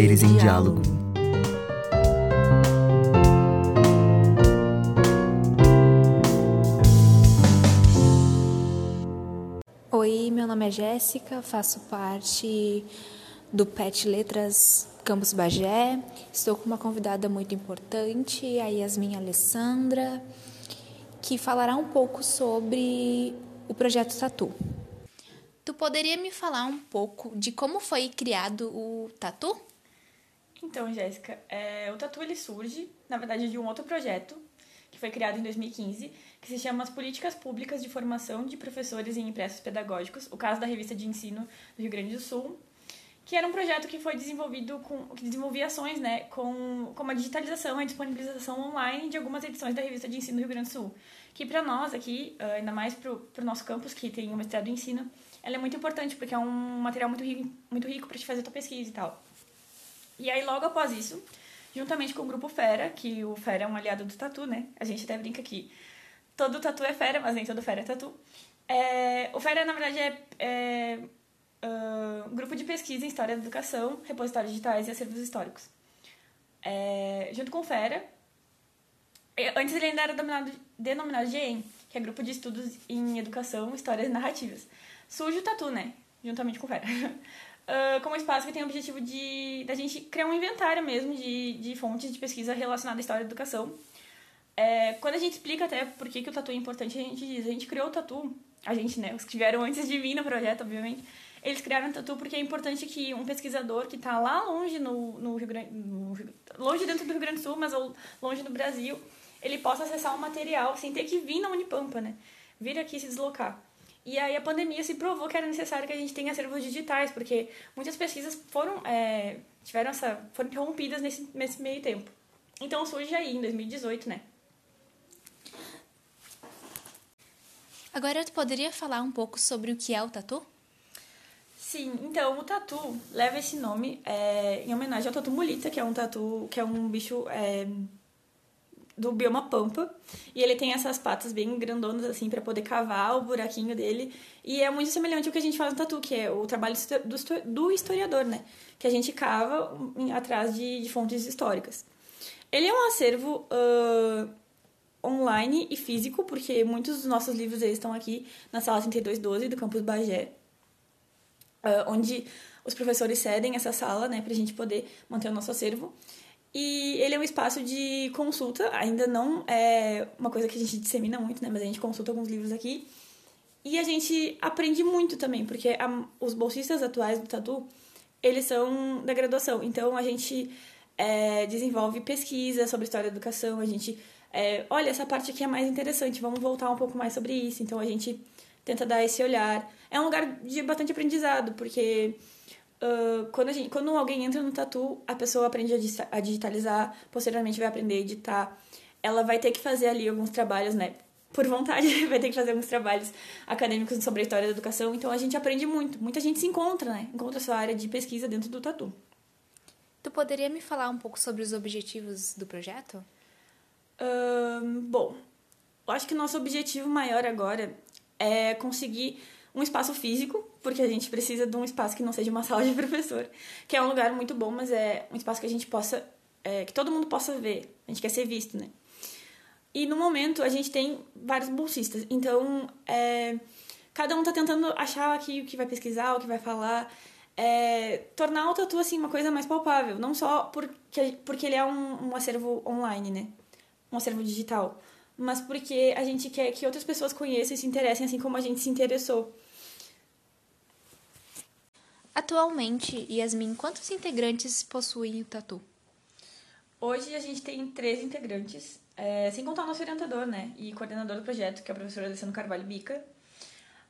Saberes em diálogo. Oi, meu nome é Jéssica, faço parte do PET Letras Campus Bagé. Estou com uma convidada muito importante, a Yasmin Alessandra, que falará um pouco sobre o projeto Tatu. Tu poderia me falar um pouco de como foi criado o Tatu? Então, Jéssica, é, o Tatu ele surge, na verdade, de um outro projeto que foi criado em 2015, que se chama As Políticas Públicas de Formação de Professores em Impressos Pedagógicos, o caso da revista de ensino do Rio Grande do Sul, que era um projeto que foi desenvolvido com que desenvolvia ações, né, com como a digitalização e a disponibilização online de algumas edições da revista de ensino do Rio Grande do Sul, que para nós aqui, ah, ainda mais para o nosso campus que tem o mestrado em ensino, ela é muito importante porque é um material muito rico, muito rico para te fazer tua pesquisa e tal. E aí logo após isso, juntamente com o grupo Fera, que o Fera é um aliado do Tatu, né? A gente até brinca aqui. Todo Tatu é Fera, mas nem todo Fera é Tatu. É, o Fera, na verdade, é, é uh, grupo de pesquisa em História da Educação, repositórios digitais e acervos históricos. É, junto com o FERA, antes ele ainda era denominado, denominado GEM, que é Grupo de Estudos em Educação, Histórias e Narrativas. Surge o Tatu, né? Juntamente com o FERA. Uh, como espaço que tem o objetivo de da gente criar um inventário mesmo de, de fontes de pesquisa relacionada à história da educação. É, quando a gente explica até por que, que o tatu é importante, a gente diz, a gente criou o tatu, a gente, né, os que tiveram antes de mim no projeto, obviamente, eles criaram o Tatu porque é importante que um pesquisador que está lá longe no, no Rio Grande, longe dentro do Rio Grande do Sul, mas longe do Brasil, ele possa acessar o um material sem ter que vir na Unipampa, né? Vir aqui se deslocar. E aí a pandemia se provou que era necessário que a gente tenha acervos digitais, porque muitas pesquisas foram é, tiveram essa foram interrompidas nesse, nesse meio tempo. Então surge aí em 2018, né? Agora tu poderia falar um pouco sobre o que é o tatu? Sim, então o tatu leva esse nome é, em homenagem ao tatu mulita, que é um tatu, que é um bicho é, do bioma pampa. E ele tem essas patas bem grandonas, assim, para poder cavar o buraquinho dele. E é muito semelhante ao que a gente faz no tatu, que é o trabalho do, do historiador, né? Que a gente cava atrás de, de fontes históricas. Ele é um acervo uh, online e físico, porque muitos dos nossos livros eles estão aqui na sala 3212 do campus Bagé uh, onde os professores cedem essa sala, né, a gente poder manter o nosso acervo. E ele é um espaço de consulta, ainda não é uma coisa que a gente dissemina muito, né, mas a gente consulta alguns livros aqui. E a gente aprende muito também, porque a, os bolsistas atuais do Tatu, eles são da graduação. Então a gente é, desenvolve pesquisa sobre história da educação, a gente é, olha, essa parte aqui é mais interessante, vamos voltar um pouco mais sobre isso. Então a gente tenta dar esse olhar. É um lugar de bastante aprendizado, porque uh, quando, a gente, quando alguém entra no tatu, a pessoa aprende a digitalizar, posteriormente vai aprender a editar. Ela vai ter que fazer ali alguns trabalhos, né? Por vontade, vai ter que fazer alguns trabalhos acadêmicos sobre a história da educação. Então a gente aprende muito. Muita gente se encontra, né? Encontra a sua área de pesquisa dentro do tatu. Tu poderia me falar um pouco sobre os objetivos do projeto? Uh, bom, eu acho que o nosso objetivo maior agora é conseguir um espaço físico, porque a gente precisa de um espaço que não seja uma sala de professor, que é um lugar muito bom, mas é um espaço que a gente possa, é, que todo mundo possa ver, a gente quer ser visto, né? E no momento a gente tem vários bolsistas, então é, cada um tá tentando achar aqui o que vai pesquisar, o que vai falar, é, tornar o tatu assim uma coisa mais palpável, não só porque, porque ele é um, um acervo online, né? Um acervo digital mas porque a gente quer que outras pessoas conheçam e se interessem assim como a gente se interessou. Atualmente, Yasmin, quantos integrantes possuem o Tatu? Hoje a gente tem três integrantes, é, sem contar o nosso orientador, né? E coordenador do projeto, que é o professor Alessandro Carvalho Bica.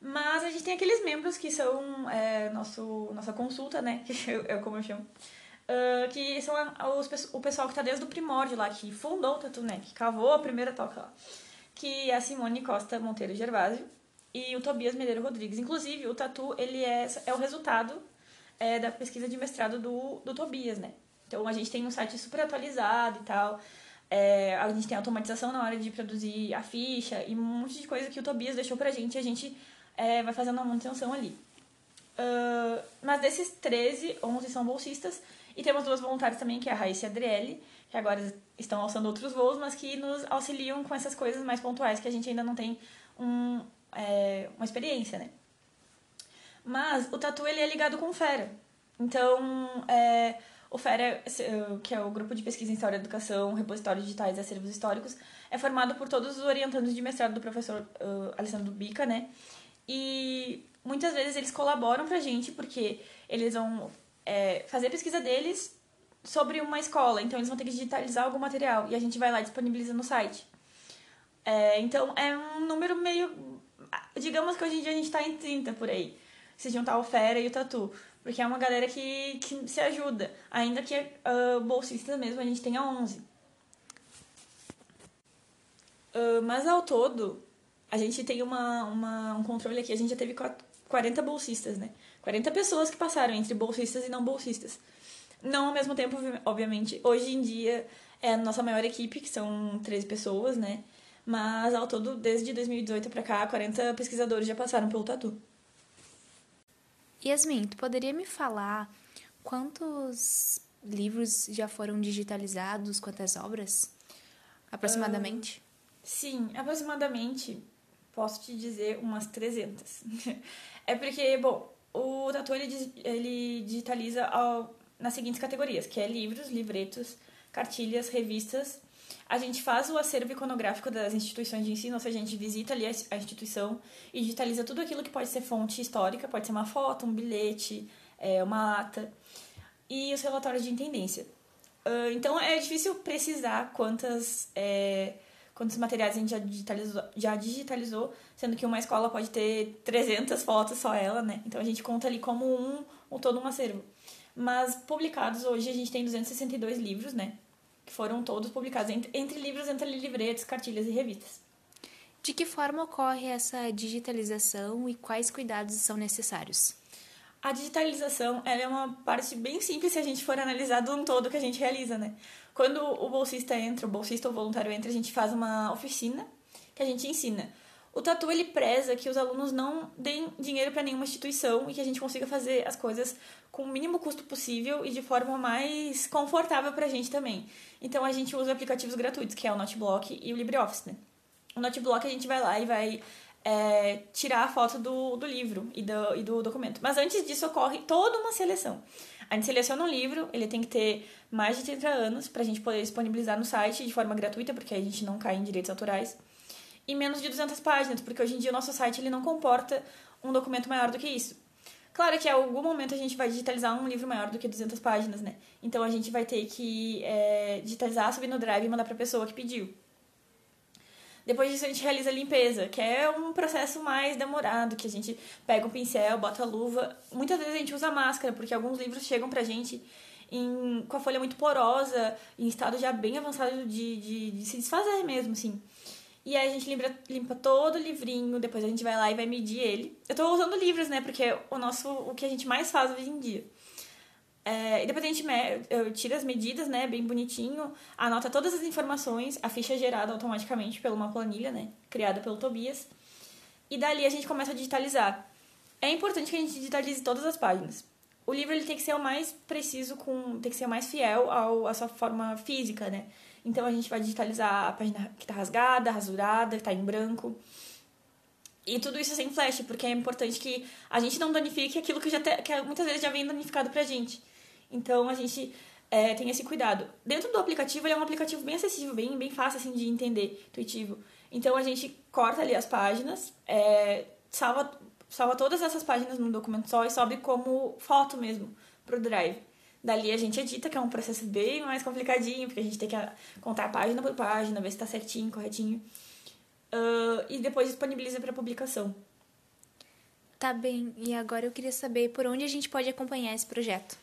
Mas a gente tem aqueles membros que são é, nosso, nossa consulta, né? Que é como eu chamo Uh, que são os, o pessoal que está desde o primórdio lá, que fundou o Tatu, né? Que cavou a primeira toca lá. Que é a Simone Costa Monteiro Gervásio e o Tobias Medeiro Rodrigues. Inclusive, o Tatu, ele é, é o resultado é, da pesquisa de mestrado do, do Tobias, né? Então, a gente tem um site super atualizado e tal. É, a gente tem automatização na hora de produzir a ficha e um monte de coisa que o Tobias deixou pra gente e a gente é, vai fazendo uma manutenção ali. Uh, mas desses 13, 11 são bolsistas. E temos duas voluntárias também, que é a Raíssa e a Adriele, que agora estão alçando outros voos, mas que nos auxiliam com essas coisas mais pontuais que a gente ainda não tem um, é, uma experiência, né? Mas o Tatu, ele é ligado com o FERA. Então, é, o FERA, que é o Grupo de Pesquisa em História da Educação, Repositórios Digitais e Acervos Históricos, é formado por todos os orientandos de mestrado do professor uh, Alessandro Bica, né? E muitas vezes eles colaboram pra gente, porque eles vão é, fazer a pesquisa deles sobre uma escola, então eles vão ter que digitalizar algum material e a gente vai lá e disponibiliza no site. É, então é um número meio. Digamos que hoje em dia a gente tá em 30 por aí, se juntar o Fera e o Tatu, porque é uma galera que, que se ajuda, ainda que uh, bolsistas mesmo a gente tenha 11. Uh, mas ao todo, a gente tem uma, uma, um controle aqui, a gente já teve 40 bolsistas, né? 40 pessoas que passaram entre bolsistas e não bolsistas. Não ao mesmo tempo, obviamente. Hoje em dia é a nossa maior equipe, que são 13 pessoas, né? Mas ao todo, desde 2018 para cá, 40 pesquisadores já passaram pelo Tatu. Yasmin, tu poderia me falar quantos livros já foram digitalizados, quantas obras? Aproximadamente? Uh, sim, aproximadamente posso te dizer umas 300. é porque, bom, o Tatu ele, ele digitaliza ao, nas seguintes categorias, que é livros, livretos, cartilhas, revistas. A gente faz o acervo iconográfico das instituições de ensino, ou seja, a gente visita ali a instituição e digitaliza tudo aquilo que pode ser fonte histórica, pode ser uma foto, um bilhete, é, uma ata, e os relatórios de intendência. Uh, então é difícil precisar quantas é, quantos materiais a gente já digitalizou, já digitalizou, sendo que uma escola pode ter 300 fotos só ela, né? Então a gente conta ali como um, um todo um acervo. Mas publicados hoje a gente tem 262 livros, né? Que foram todos publicados entre, entre livros, entre livretos, cartilhas e revistas. De que forma ocorre essa digitalização e quais cuidados são necessários? A digitalização é uma parte bem simples se a gente for analisar de um todo que a gente realiza, né? Quando o bolsista entra, o bolsista ou voluntário entra, a gente faz uma oficina que a gente ensina. O Tatu ele preza que os alunos não deem dinheiro para nenhuma instituição e que a gente consiga fazer as coisas com o mínimo custo possível e de forma mais confortável para a gente também. Então a gente usa aplicativos gratuitos, que é o Noteblock e o LibreOffice. Né? O Noteblock a gente vai lá e vai é, tirar a foto do, do livro e do, e do documento. Mas antes disso ocorre toda uma seleção. A gente seleciona um livro, ele tem que ter mais de 30 anos para a gente poder disponibilizar no site de forma gratuita, porque a gente não cai em direitos autorais, e menos de 200 páginas, porque hoje em dia o nosso site ele não comporta um documento maior do que isso. Claro que em algum momento a gente vai digitalizar um livro maior do que 200 páginas, né? Então a gente vai ter que é, digitalizar, subir no Drive e mandar para a pessoa que pediu. Depois disso a gente realiza a limpeza, que é um processo mais demorado, que a gente pega o pincel, bota a luva. Muitas vezes a gente usa máscara, porque alguns livros chegam pra gente em, com a folha muito porosa, em estado já bem avançado de, de, de se desfazer mesmo, assim. E aí a gente limpa, limpa todo o livrinho, depois a gente vai lá e vai medir ele. Eu tô usando livros, né? Porque é o nosso, o que a gente mais faz hoje em dia. É, e depois a gente eu tira as medidas, né, bem bonitinho, anota todas as informações, a ficha é gerada automaticamente por uma planilha, né, criada pelo Tobias. E dali a gente começa a digitalizar. É importante que a gente digitalize todas as páginas. O livro ele tem que ser o mais preciso, com, tem que ser o mais fiel ao, à sua forma física, né? Então a gente vai digitalizar a página que está rasgada, rasurada, que está em branco. E tudo isso sem flash, porque é importante que a gente não danifique aquilo que, já te, que muitas vezes já vem danificado pra gente. Então a gente é, tem esse cuidado. Dentro do aplicativo, ele é um aplicativo bem acessível, bem, bem fácil assim, de entender, intuitivo. Então a gente corta ali as páginas, é, salva, salva todas essas páginas num documento só e sobe como foto mesmo pro Drive. Dali a gente edita, que é um processo bem mais complicadinho, porque a gente tem que contar página por página, ver se tá certinho, corretinho. Uh, e depois disponibiliza para publicação. Tá bem, e agora eu queria saber por onde a gente pode acompanhar esse projeto.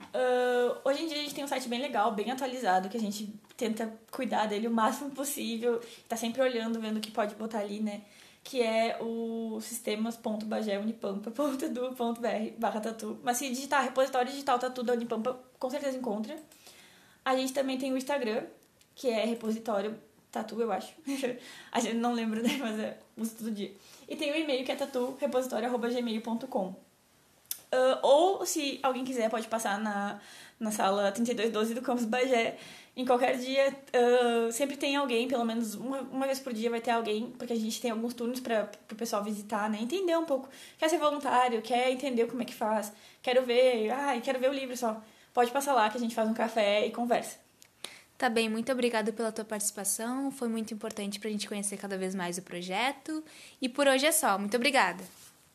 Uh, hoje em dia a gente tem um site bem legal, bem atualizado, que a gente tenta cuidar dele o máximo possível, tá sempre olhando, vendo o que pode botar ali, né? Que é o sistemas.bageunipampa.edu.br barra tatu. Mas se digitar repositório digital tatu da Unipampa, com certeza encontra. A gente também tem o Instagram, que é repositório tatu, eu acho. a gente não lembra, né? Mas é, uso todo dia. E tem o e-mail que é taturepositório.gmail.com. Uh, ou, se alguém quiser, pode passar na, na sala 3212 do Campus Bagé. Em qualquer dia, uh, sempre tem alguém, pelo menos uma, uma vez por dia vai ter alguém, porque a gente tem alguns turnos para o pessoal visitar, né? Entender um pouco. Quer ser voluntário, quer entender como é que faz, quero ver, ai, quero ver o livro só. Pode passar lá que a gente faz um café e conversa. Tá bem, muito obrigada pela tua participação. Foi muito importante para a gente conhecer cada vez mais o projeto. E por hoje é só. Muito obrigada.